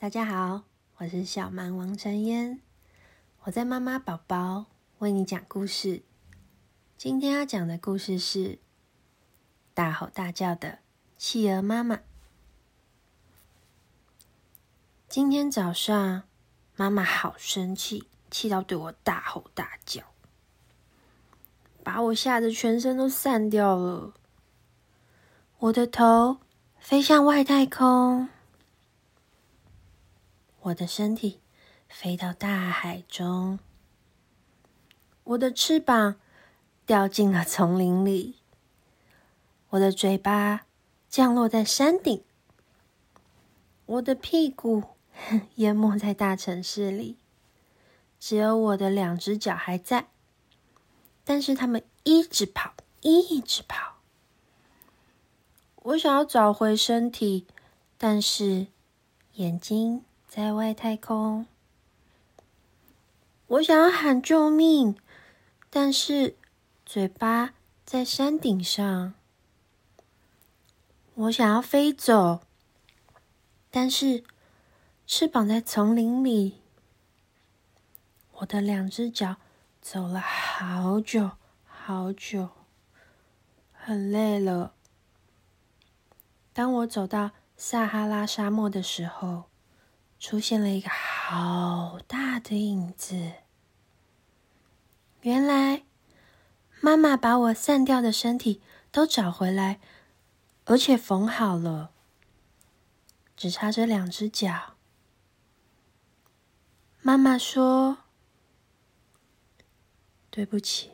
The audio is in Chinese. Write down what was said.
大家好，我是小蛮王晨嫣，我在妈妈宝宝为你讲故事。今天要讲的故事是大吼大叫的企鹅妈妈。今天早上，妈妈好生气，气到对我大吼大叫，把我吓得全身都散掉了。我的头飞向外太空。我的身体飞到大海中，我的翅膀掉进了丛林里，我的嘴巴降落在山顶，我的屁股 淹没在大城市里，只有我的两只脚还在，但是他们一直跑，一直跑。我想要找回身体，但是眼睛。在外太空，我想要喊救命，但是嘴巴在山顶上。我想要飞走，但是翅膀在丛林里。我的两只脚走了好久好久，很累了。当我走到撒哈拉沙漠的时候，出现了一个好大的影子。原来，妈妈把我散掉的身体都找回来，而且缝好了，只差这两只脚。妈妈说：“对不起，